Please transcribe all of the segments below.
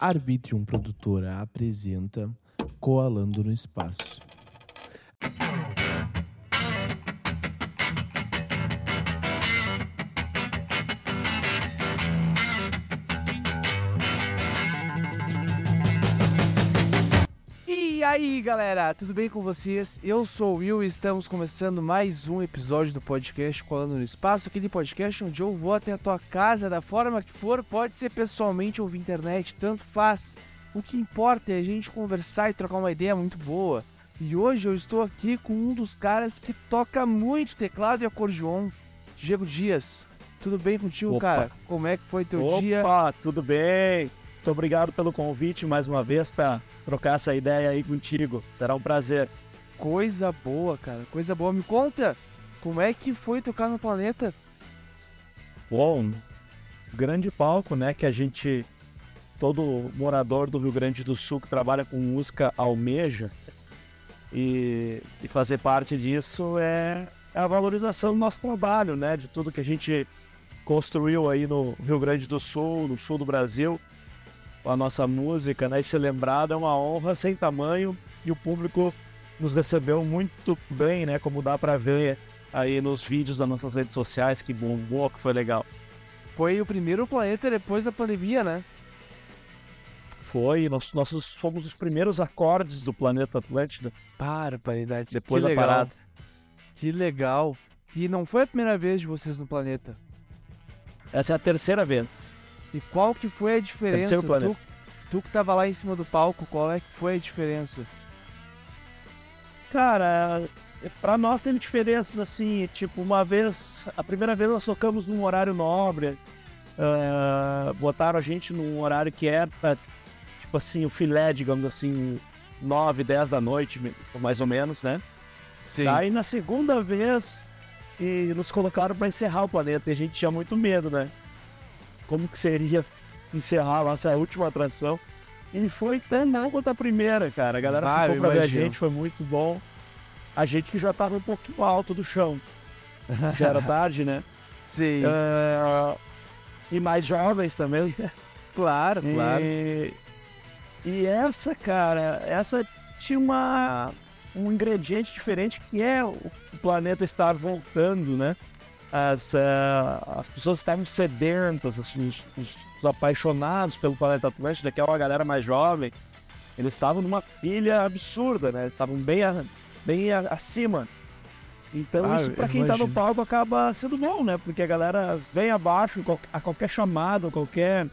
Arbitrium Produtora apresenta Coalando no Espaço. Aí, galera, tudo bem com vocês? Eu sou o Will e estamos começando mais um episódio do podcast Colando no Espaço, aquele podcast onde eu vou até a tua casa da forma que for, pode ser pessoalmente ou via internet, tanto faz. O que importa é a gente conversar e trocar uma ideia muito boa. E hoje eu estou aqui com um dos caras que toca muito teclado e acordeon, Diego Dias. Tudo bem contigo, Opa. cara? Como é que foi teu Opa, dia? tudo bem? Muito obrigado pelo convite mais uma vez para trocar essa ideia aí contigo. Será um prazer. Coisa boa, cara, coisa boa. Me conta, como é que foi tocar no planeta? Bom, grande palco, né? Que a gente, todo morador do Rio Grande do Sul que trabalha com música almeja. E, e fazer parte disso é, é a valorização do nosso trabalho, né? De tudo que a gente construiu aí no Rio Grande do Sul, no sul do Brasil. A nossa música, né? E ser lembrado é uma honra sem tamanho e o público nos recebeu muito bem, né? Como dá para ver aí nos vídeos das nossas redes sociais, que bombou, que foi legal. Foi o primeiro planeta depois da pandemia, né? Foi, nós, nós fomos os primeiros acordes do planeta Atlântida Barbaridade. depois que da legal. parada. Que legal. E não foi a primeira vez de vocês no planeta. Essa é a terceira vez. E qual que foi a diferença? Terceiro planeta. Tu, tu que tava lá em cima do palco, qual é que foi a diferença? Cara, é, pra nós tem diferenças assim, tipo, uma vez, a primeira vez nós tocamos num horário nobre, ah, botaram a gente num horário que era, tipo assim, o filé, digamos assim, 9, 10 da noite, mais ou menos, né? Sim. Aí na segunda vez, e nos colocaram pra encerrar o planeta, e a gente tinha muito medo, né? Como que seria encerrar lá essa última atração? E foi tão bom quanto a primeira, cara. A galera Ah, ficou pra ver a gente, foi muito bom. A gente que já tava um pouquinho alto do chão. Já era tarde, né? Sim. É, E mais jovens também. claro, claro. E, e essa, cara, essa tinha uma, um ingrediente diferente que é o planeta estar voltando, né? As, eh, as pessoas estavam sedentas, os, os- os apaixonados pelo planeta Atlântida, que é uma galera mais jovem, eles estavam numa pilha absurda, né? Eles estavam bem, a- bem a- acima. Então Ah, isso pra quem tá no imagino. palco acaba sendo bom, né? Porque a galera vem abaixo a qualquer chamado, qualquer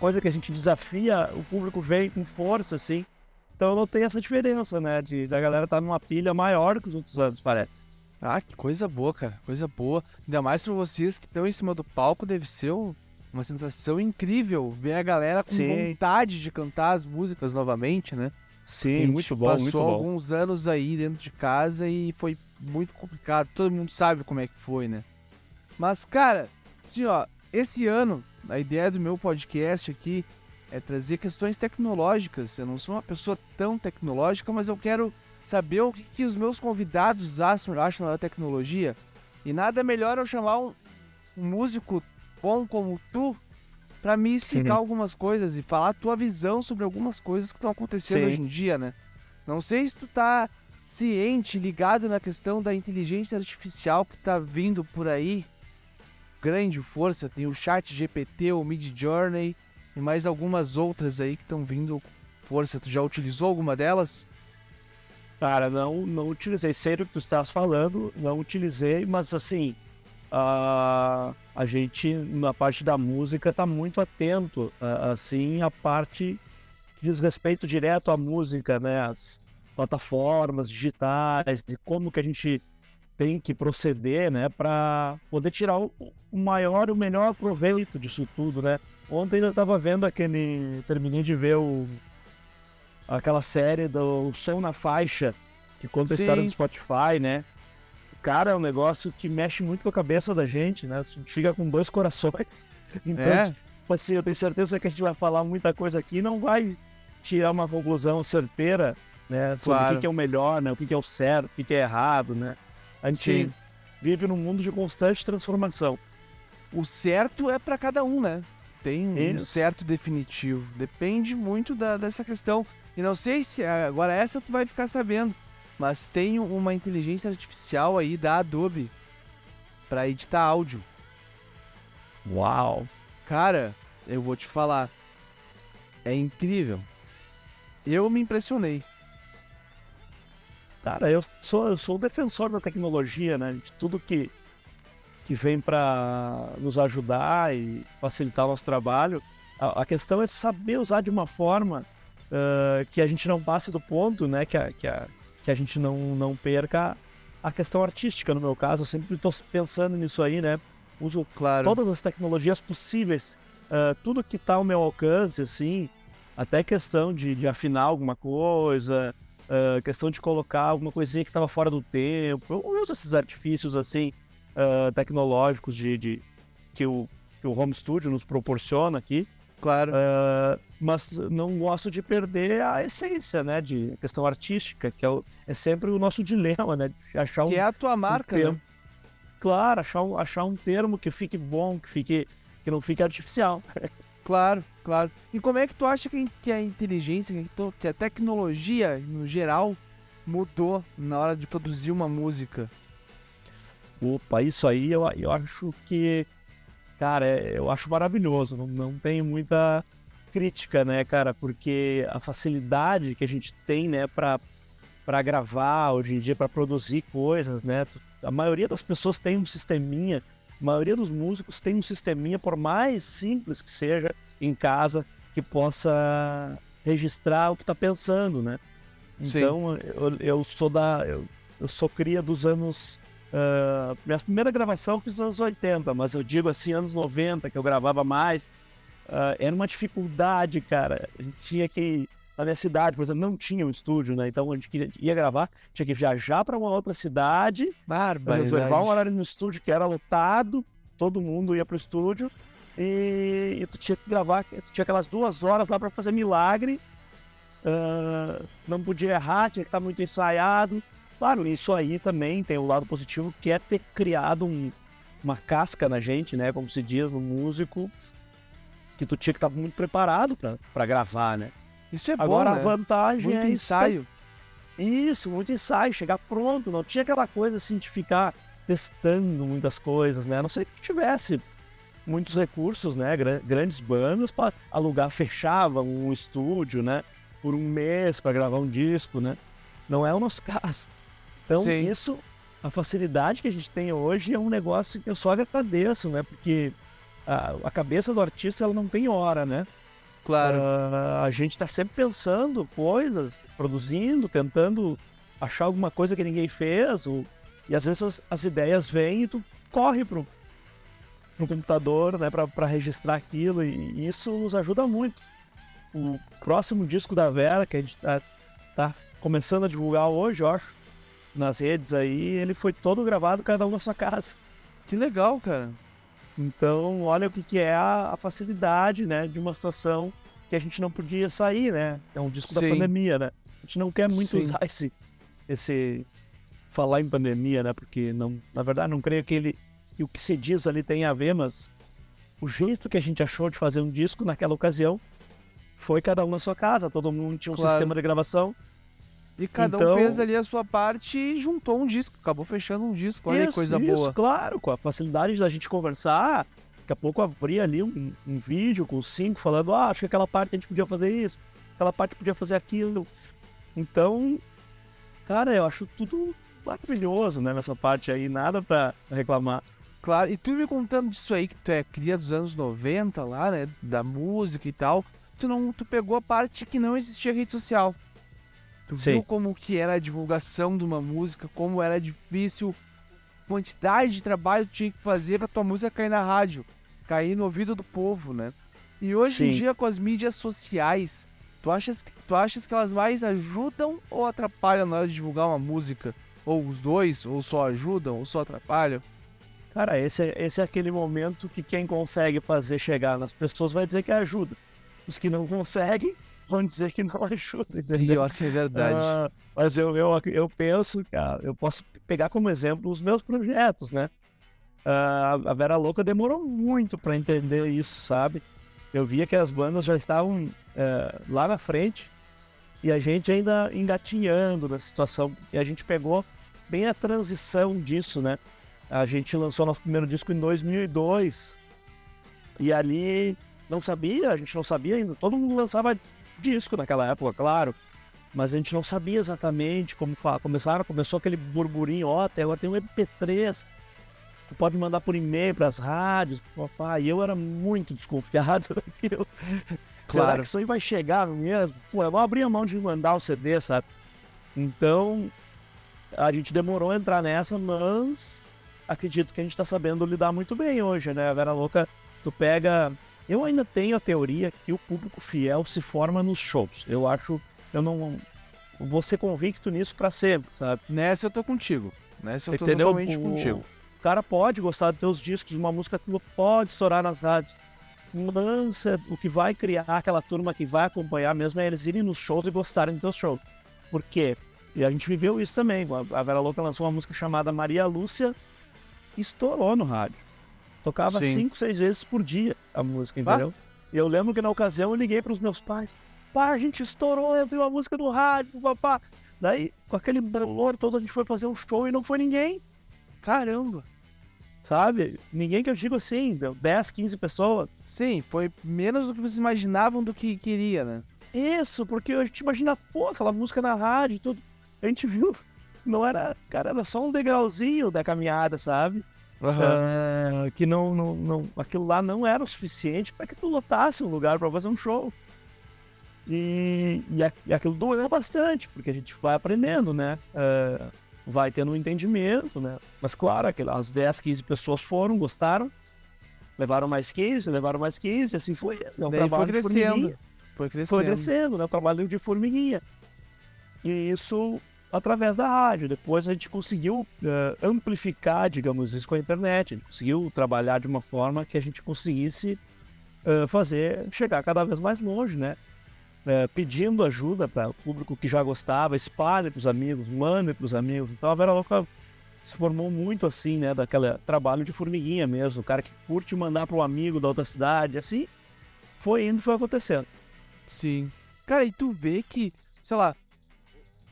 coisa que a gente desafia, o público vem com força, assim. Então não tem essa diferença, né? De da galera estar numa pilha maior que os outros anos, parece. Ah, que coisa boa, cara. Coisa boa. Ainda mais pra vocês que estão em cima do palco, deve ser um- uma sensação incrível ver a galera com Sim. vontade de cantar as músicas novamente, né? Sim, muito bom, passou muito bom. alguns anos aí dentro de casa e foi muito complicado. Todo mundo sabe como é que foi, né? Mas, cara, assim, ó, esse ano, a ideia do meu podcast aqui é trazer questões tecnológicas. Eu não sou uma pessoa tão tecnológica, mas eu quero saber o que, que os meus convidados acham, acham da tecnologia. E nada melhor eu chamar um, um músico bom como tu pra me explicar algumas coisas e falar a tua visão sobre algumas coisas que estão acontecendo Sim. hoje em dia, né? Não sei se tu tá ciente, ligado na questão da inteligência artificial que tá vindo por aí. Grande força, tem o Chat GPT, o Mid Journey e mais algumas outras aí que estão vindo força. Tu já utilizou alguma delas? Cara, não, não utilizei. Sei do que tu estás falando, não utilizei, mas assim, a, a gente, na parte da música, tá muito atento, a- assim, a parte que diz respeito direto à música, né? As plataformas digitais, de como que a gente tem que proceder, né? Para poder tirar o, o maior e o melhor proveito disso tudo, né? Ontem eu tava vendo aquele. Terminei de ver o. Aquela série do Som na Faixa, que conta a Sim. história do Spotify, né? Cara, é um negócio que mexe muito com a cabeça da gente, né? A gente fica com dois corações. Então, É, tipo assim, eu tenho certeza que a gente vai falar muita coisa aqui e não vai tirar uma conclusão certeira, né? Sobre o Claro. que, que é o melhor, né? O que, é o certo, o que, é errado, né? A gente Sim. vive num mundo de constante transformação. o certo é pra cada um, né? tem um Isso. certo definitivo. Depende muito da, dessa questão. E não sei se agora essa tu vai ficar sabendo, mas tem uma inteligência artificial aí da Adobe para editar áudio. Uau! Cara, eu vou te falar, é incrível. Eu me impressionei. Cara, eu sou, eu sou defensor da tecnologia, né? De tudo que, que vem para nos ajudar e facilitar o nosso trabalho. A, a, questão é saber usar de uma forma uh, que a gente não passe do ponto, né? Que a, que a, que a gente não, não perca a questão artística, no meu caso. Eu sempre estou pensando nisso aí, né? Uso claro. todas as tecnologias possíveis, uh, tudo que está ao meu alcance, assim, até questão de, de afinar alguma coisa, uh, questão de colocar alguma coisinha que estava fora do tempo. Eu uso esses artifícios assim uh, tecnológicos de, de, que, o, que o home studio nos proporciona aqui. Claro. Uh, mas não gosto de perder a essência, né? De questão artística, que é, o, é sempre o nosso dilema, né? De achar que um, é a tua marca, um termo, né? Claro, achar um, achar um termo que fique bom, que fique que não fique artificial. Claro, claro. E como é que tu acha que, que a inteligência, que a tecnologia, no geral, mudou na hora de produzir uma música? Opa, isso aí eu, eu acho que, cara, é, eu acho maravilhoso. Não, não tenho muita crítica, né, cara? Porque a facilidade que a gente tem, né, pra, pra gravar hoje em dia, para produzir coisas, né? A maioria das pessoas tem um sisteminha, a maioria dos músicos tem um sisteminha, por mais simples que seja, em casa, que possa registrar o que tá pensando, né? Então, eu, eu, sou da. Eu, eu sou cria dos anos Uh, minha primeira gravação eu fiz nos anos 80, mas eu digo assim, anos 90, que eu gravava mais. Uh, era uma dificuldade, cara. A gente tinha que. Na minha cidade, por exemplo, não tinha um estúdio, né? Então a gente queria, ia gravar, tinha que viajar para uma outra cidade, reservar um horário no estúdio que era lotado, todo mundo ia pro estúdio e, e tu tinha que gravar, tu tinha aquelas duas horas lá para fazer milagre. Uh, não podia errar, tinha que estar muito ensaiado. Claro, isso aí também tem o um lado positivo que é ter criado um, uma casca na gente, né? Como se diz no músico, que tu tinha que estar muito preparado para gravar, né? Isso é Agora bom, né? a vantagem muito é ensaio. Isso, muito ensaio, chegar pronto, não tinha aquela coisa assim de ficar testando muitas coisas, né? A não sei que tivesse muitos recursos, né? Grandes bandas para alugar, fechava um estúdio, né? Por um mês para gravar um disco, né? Não é o nosso caso. Então, Sim. isso, a facilidade que a gente tem hoje é um negócio que eu só agradeço, né? Porque a, a cabeça do artista, ela não tem hora, né? Claro. Uh, a gente está sempre pensando coisas, produzindo, tentando achar alguma coisa que ninguém fez. Ou, e às vezes as, as, ideias vêm e tu corre pro, pro computador, né? Para registrar aquilo. E, e, isso nos ajuda muito. O próximo disco da Vera, que a gente tá, tá começando a divulgar hoje, eu acho, nas redes aí, ele foi todo gravado cada um na sua casa. Que legal, cara. Então, olha o que, que é a, a, facilidade, né, de uma situação que a gente não podia sair, né? É um disco Sim. da pandemia, né? A gente não quer muito Sim. usar esse, esse falar em pandemia, né? Porque não, na verdade, não creio que ele que o que se diz ali tem a ver, mas o jeito que a gente achou de fazer um disco naquela ocasião foi cada um na sua casa, todo mundo tinha um Claro. sistema de gravação. E cada Então- um fez ali a sua parte e juntou um disco. Acabou fechando um disco. Olha que Isso, coisa isso, boa. claro, com a facilidade da gente conversar. Daqui a pouco abrir ali um, um vídeo com cinco falando, ah, acho que aquela parte a gente podia fazer isso, aquela parte podia fazer aquilo. Então, cara, eu acho tudo maravilhoso, né, nessa parte aí, nada pra reclamar. Claro, e tu me contando disso aí, que tu é cria dos anos 90 lá, né? Da música e tal. Tu não, tu pegou a parte que não existia rede social. Tu Sim. viu como que era a divulgação de uma música, como era difícil, quantidade de trabalho que tinha que fazer pra tua música cair na rádio, cair no ouvido do povo, né? E hoje em Sim. dia com as mídias sociais, tu achas, que- tu achas que elas mais ajudam ou atrapalham na hora de divulgar uma música? Ou os dois, ou só ajudam, ou só atrapalham? Cara, esse é, esse é aquele momento que quem consegue fazer chegar nas pessoas vai dizer que ajuda. Os que não conseguem vão dizer que não ajuda, entendeu? Pior que é verdade. Ah, mas eu, eu, eu penso, cara, eu posso pegar como exemplo os meus projetos, né? Ah, a Vera Louca demorou muito pra entender isso, sabe? Eu via que as bandas já estavam é, lá na frente e a gente ainda engatinhando na situação. E a gente pegou bem a transição disso, né? A gente lançou nosso primeiro disco em 2002 e ali não sabia, a gente não sabia ainda. Todo mundo lançava disco naquela época, claro. Mas a gente não sabia exatamente como começaram. Começou aquele burburinho, ó, até agora tem um MP3. Tu pode mandar por e-mail para as rádios, papai. E eu era muito desconfiado daquilo. Claro. Será que isso aí vai chegar mesmo? Pô, eu vou abrir a mão de mandar o CD, sabe? Então, a gente demorou a entrar nessa, mas acredito que a gente está sabendo lidar muito bem hoje, né? A Vera Louca, tu pega. Eu ainda tenho a teoria que o público fiel se forma nos shows. Eu acho. Eu não. Vou ser convicto nisso para sempre, sabe? Nessa eu tô contigo. Nessa eu tô Entendeu? totalmente o... contigo. O cara pode gostar dos teus discos, uma música que pode estourar nas rádios. Mas o que vai criar aquela turma que vai acompanhar mesmo é eles irem nos shows e gostarem dos teus shows. Por quê? E a gente viveu isso também. A Vera Louca lançou uma música chamada Maria Lúcia estourou no rádio. Tocava Sim. cinco, seis vezes por dia a música, entendeu? E eu lembro que na ocasião eu liguei para os meus pais. Pai, a gente estourou, eu uma música no rádio, papá. Daí, com aquele valor todo, a gente foi fazer um show e não foi ninguém. Caramba! Sabe? Ninguém que eu digo assim, 10, 15 pessoas. Sim, foi menos do que vocês imaginavam do que queria, né? Isso, porque a gente imagina, pô, aquela música na rádio e tudo. A gente viu não era, cara, era só um degrauzinho da caminhada, sabe? Uhum. Uh, que não, não, não, aquilo lá não era o suficiente para que tu lotasse um lugar para fazer um show. E, e, e, aquilo doeu bastante, porque a gente vai aprendendo, né? Uh, vai tendo um entendimento, né? Mas claro, aquelas 10, 15 pessoas foram, gostaram, levaram mais 15, levaram mais 15, assim foi. É um Daí trabalho foi crescendo. Foi crescendo. Foi crescendo, né? O trabalho de formiguinha. E isso através da rádio. Depois a gente conseguiu uh, amplificar, digamos isso, com a internet. A gente conseguiu trabalhar de uma forma que a gente conseguisse uh, fazer chegar cada vez mais longe, né? Uh, pedindo ajuda para o público que já gostava, espalhe para os amigos, mande para os amigos. Então a Vera Louca se formou muito assim, né? Daquele trabalho de formiguinha mesmo, o cara que curte mandar para um amigo da outra cidade, assim. Foi indo, foi acontecendo. Sim. Cara, e tu vê que, sei lá,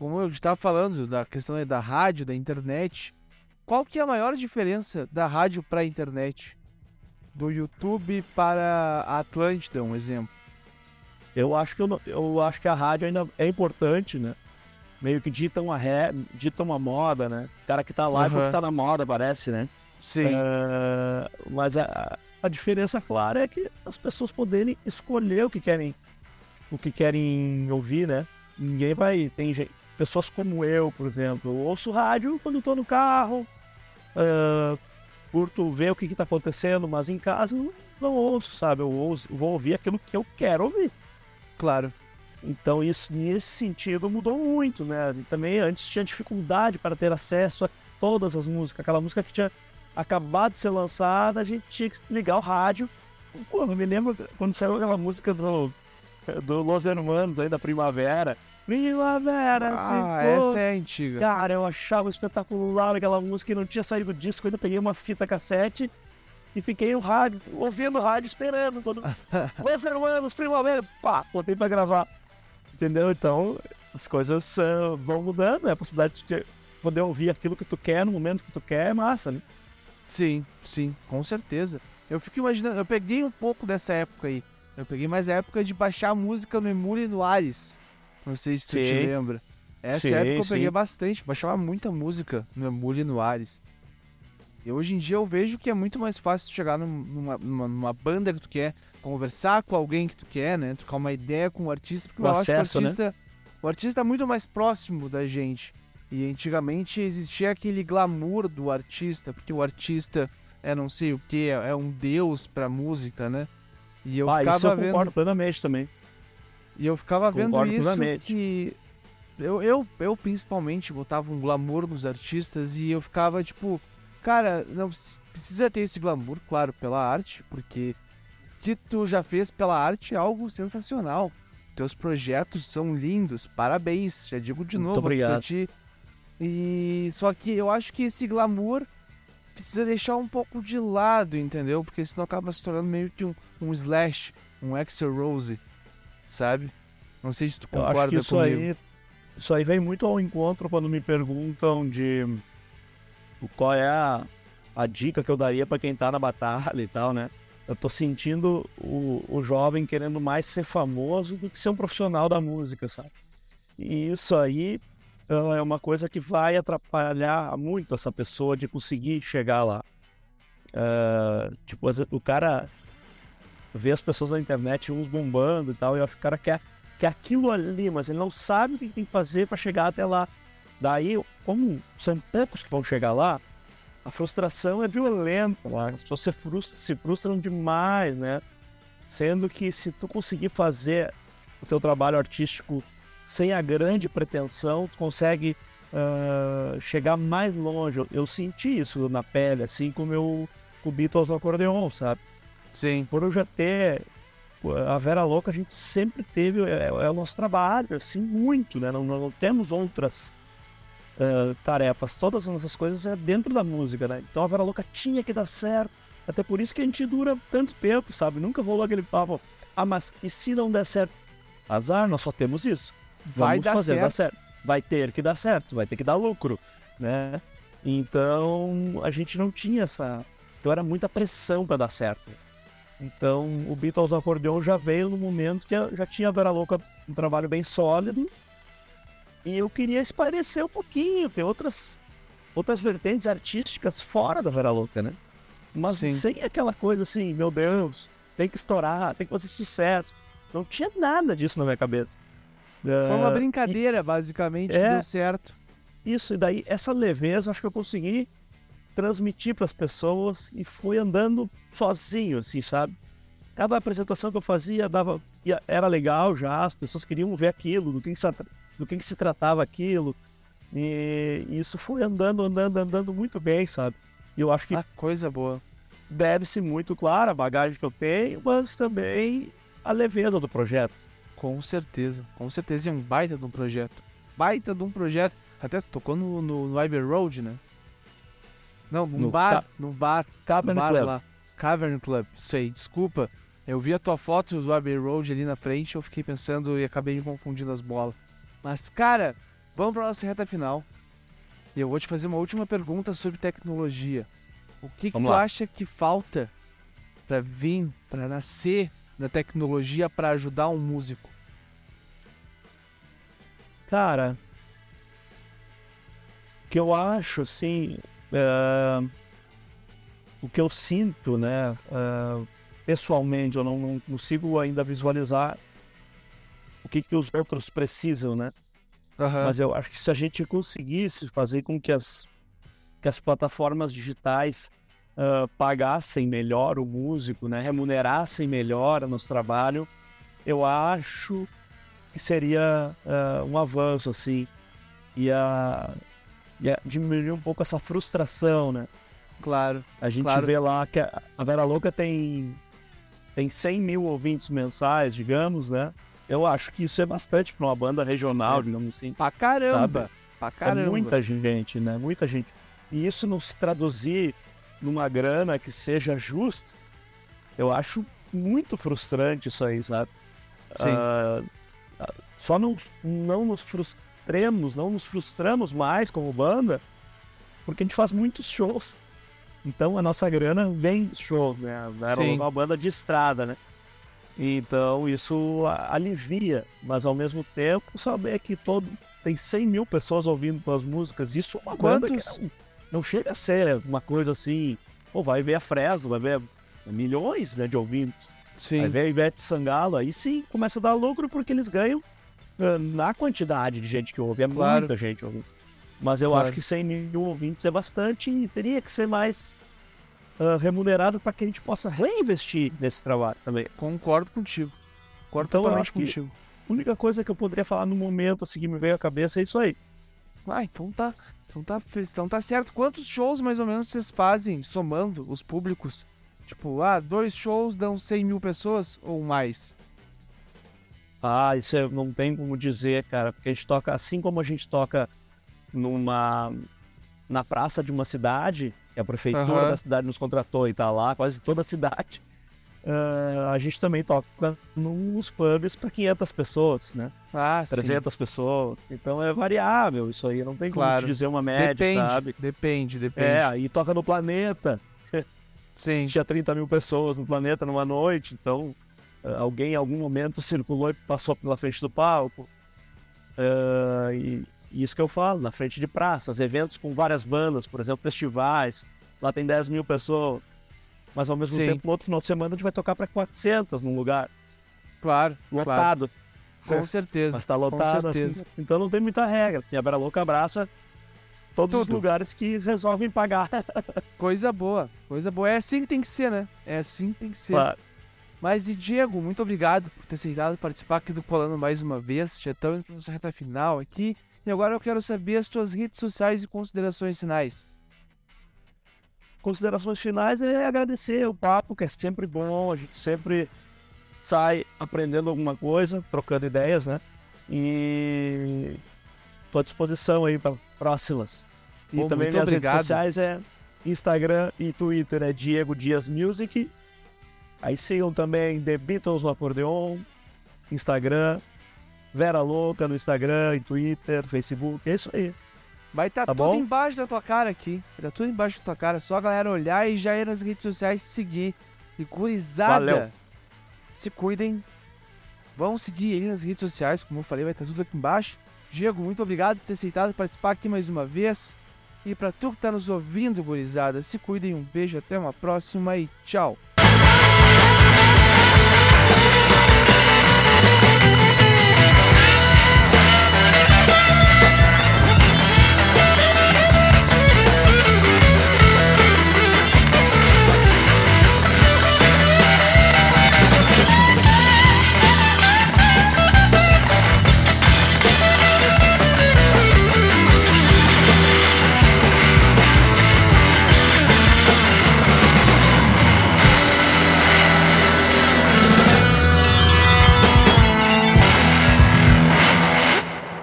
como eu estava falando da questão da rádio, da internet, qual que é a maior diferença da rádio para a internet? Do YouTube para a Atlântida, um exemplo. Eu acho que eu, eu acho que a rádio ainda é importante, né? Meio que dita uma ré, dita uma moda, né? O cara que tá lá uhum. é porque tá na moda, parece, né? Sim. Uh, mas a, a diferença clara é que as pessoas poderem escolher o que querem, o que querem ouvir, né? Ninguém vai. Tem gente pessoas como eu, por exemplo, ouço rádio quando estou no carro, uh, curto ver o que está acontecendo, mas em casa não, não ouço, sabe? Eu ouço, vou ouvir aquilo que eu quero ouvir. Claro. Então isso nesse sentido mudou muito, né? E também antes tinha dificuldade para ter acesso a todas as músicas. Aquela música que tinha acabado de ser lançada, a gente tinha que ligar o rádio. Pô, eu me lembro quando saiu aquela música do, do Los Hermanos aí da Primavera. Primavera, Ah, essa é antiga. Cara, eu achava espetacular aquela música e não tinha saído do disco. Ainda peguei uma fita cassete e fiquei no rádio, ouvindo o rádio, esperando. Quando Los Hermanos, Primavera, pá, botei pra gravar. Entendeu? Então, as coisas uh, vão mudando, né? A possibilidade de poder ouvir aquilo que tu quer no momento que tu quer é massa, né? Sim, sim, com certeza. Eu fico imaginando, eu peguei um pouco dessa época aí. Eu peguei mais a época de baixar música no Emule e no Ares. Não sei se tu sim. te lembra. Essa sim, época eu peguei sim. bastante, baixava muita música no Emule e no Ares. E hoje em dia eu vejo que é muito mais fácil chegar numa, numa, numa, banda que tu quer, conversar com alguém que tu quer, né? Trocar uma ideia com o artista, porque o eu acesso, acho que o artista, né? o artista é muito mais próximo da gente. E antigamente existia aquele glamour do artista, porque o artista é não sei o que, é, um deus pra música, né? E eu ah, ficava isso eu vendo... concordo plenamente também. E eu ficava vendo isso que eu, eu, eu principalmente botava um glamour nos artistas e eu ficava tipo, cara, não precisa ter esse glamour, claro, pela arte, porque o que tu já fez pela arte é algo sensacional. Teus projetos são lindos, parabéns, já digo de novo. Muito obrigado. Ti. E só que eu acho que esse glamour precisa deixar um pouco de lado, entendeu? Porque senão acaba se tornando meio que um, um slash um Axel Rose, sabe? Não sei se tu Eu concorda acho que isso comigo. aí, isso aí vem muito ao encontro quando me perguntam de o- qual é a, a dica que eu daria pra quem tá na batalha e tal, né? Eu tô sentindo o, o jovem querendo mais ser famoso do que ser um profissional da música, sabe? E isso aí é uma coisa que vai atrapalhar muito essa pessoa de conseguir chegar lá. Ah, tipo, o cara vê as pessoas na internet, uns bombando e tal, e acho que o cara quer que é aquilo ali, mas ele não sabe o que tem que fazer para chegar até lá. Daí, como são poucos que vão chegar lá, a frustração é violenta. As pessoas se frustram, se frustram demais, né? Sendo que se tu conseguir fazer o teu trabalho artístico sem a grande pretensão, tu consegue ah, chegar mais longe. Eu, eu senti isso na pele, assim como eu com o Beatles no acordeon, sabe? Sim. por eu já ter a Vera Louca, a gente sempre teve, é, é o nosso trabalho, assim, muito, né? Não, não temos outras eh, tarefas, todas as nossas coisas é dentro da música, né? Então a Vera Louca tinha que dar certo, até por isso que a gente dura tanto tempo, sabe? Nunca rolou aquele papo, ah, mas e se não der certo? Azar, nós só temos isso. Vai Vamos dar fazer certo. dar certo. Vai ter que dar certo, vai ter que dar lucro, né? Então a gente não tinha essa. Então era muita pressão para dar certo. Então o Beatles no acordeon já veio no momento que já tinha a Vera Louca um trabalho bem sólido e eu queria esparecer um pouquinho, ter outras outras vertentes artísticas fora da Vera Louca, né? Mas Sim. sem aquela coisa assim, meu Deus, tem que estourar, tem que fazer sucesso. Não tinha nada disso na minha cabeça. Foi uma Ah, brincadeira, basicamente, É. deu certo. isso, e daí essa leveza acho que eu consegui transmitir para as pessoas e foi andando sozinho, assim, sabe? Cada apresentação que eu fazia dava, era legal já, as pessoas queriam ver aquilo, do que, se, do que, se tratava aquilo. E isso foi andando, andando, andando muito bem, sabe? E eu acho que Ah, coisa boa. deve-se muito, claro, a bagagem que eu tenho, mas também a leveza do projeto. Com certeza. Com certeza é um baita de um projeto. Baita de um projeto. Até tocou no, no, no Iber Road, né? Não, num No bar. Ca- Num bar. Cavern bar Club. lá. Cavern Club. Isso aí, desculpa. Eu vi a tua foto do Abbey Road ali na frente, eu fiquei pensando e acabei me confundindo as bolas. Mas, cara, vamos pra nossa reta final. E eu vou te fazer uma última pergunta sobre tecnologia. O que, que tu lá. acha que falta pra vir, pra nascer da tecnologia pra ajudar um músico? Cara, o que eu acho, assim, é, o que eu sinto, né, é, pessoalmente, eu não, não consigo ainda visualizar o que, que os outros precisam, né? Aham. Mas eu acho que se a gente conseguisse fazer com que as, que as plataformas digitais ah, pagassem melhor o músico, né, remunerassem melhor o nosso trabalho, eu acho que seria ah, um avanço, assim. Ia, ia diminuir um pouco essa frustração, né? Claro. A gente Claro. vê lá que a Vera Louca tem, tem 100 mil ouvintes mensais, digamos, né? Eu acho que isso é bastante para uma banda regional, É. digamos assim. Pra caramba. Pra caramba. É muita gente, né? Muita gente. E isso não se traduzir numa grana que seja justa, eu acho muito frustrante isso aí, sabe? Sim. Ah, só não, não nos frustremos, não nos frustramos mais como banda, porque a gente faz muitos shows. Então a nossa grana vem dos shows, né? Era Sim. uma banda de estrada, né? Então isso alivia, mas ao mesmo tempo saber que todo tem 100 mil pessoas ouvindo tuas músicas, isso é uma banda que Quantos- não, não chega a ser uma coisa assim, pô, vai ver a Fresno, vai ver milhões né, de ouvintes. Sim. Aí vem a Ivete Sangalo, aí sim começa a dar lucro porque eles ganham na quantidade de gente que ouve. É Claro. muita gente ouvindo. Mas eu Claro. acho que 100 mil ouvintes é bastante e teria que ser mais ah, remunerado para que a gente possa reinvestir nesse trabalho também. Concordo contigo. Concordo Então, totalmente contigo. A única coisa que eu poderia falar no momento assim que me veio à cabeça é isso aí. Ah, então tá. Então tá, então tá certo. Quantos shows mais ou menos vocês fazem, somando os públicos? Tipo, ah, dois shows dão 100 mil pessoas ou mais? Ah, isso é- não tem como dizer, cara, porque a gente toca assim como a gente toca numa na praça de uma cidade, que a prefeitura Aham. da cidade nos contratou e tá lá, quase toda a cidade. uh, a gente também toca nos pubs para 500 pessoas, né? Ah, 300 sim. pessoas. Então é variável isso aí, não tem como claro. te dizer uma média, depende, sabe? Depende, depende. É, aí toca no planeta. Sim. Tinha 30 mil pessoas no planeta numa noite, então alguém em algum momento circulou e passou pela frente do palco. Uh, e, e isso que eu falo, na frente de praças, eventos com várias bandas, por exemplo, festivais, lá tem 10 mil pessoas. Mas ao mesmo Sim. tempo, no outro final de semana, a gente vai tocar para 400 num lugar. Claro. Lotado. Claro. Com certeza. Mas tá lotado. Assim, então não tem muita regra. Assim, a Vera Louca abraça todos Tudo. os lugares que resolvem pagar. coisa boa, coisa boa. É assim que tem que ser, né? É assim que tem que ser. Claro. Mas e Diego, muito obrigado por ter aceitado participar aqui do Colando mais uma vez. Já estamos para nossa reta final aqui. E agora eu quero saber as tuas redes sociais e considerações finais. Considerações finais é agradecer o papo, que é sempre bom, a gente sempre sai aprendendo alguma coisa, trocando ideias, né? E estou à disposição aí para próximas. E Pô, também minhas obrigado. redes sociais é Instagram e Twitter é Diego Dias Music. Aí sigam também The Beatles no Acordeon, Instagram, Vera Louca no Instagram, e Twitter, Facebook, é isso aí. Vai estar tá, tá tudo bom? embaixo da tua cara aqui. Vai tá tudo embaixo da tua cara. Só a galera olhar e já ir nas redes sociais seguir. E gurizada, Valeu. se cuidem. Vão seguir aí nas redes sociais, como eu falei, vai estar tá tudo aqui embaixo. Diego, muito obrigado por ter aceitado participar aqui mais uma vez. E para tu que está nos ouvindo, gurizada, se cuidem, um beijo, até uma próxima e tchau.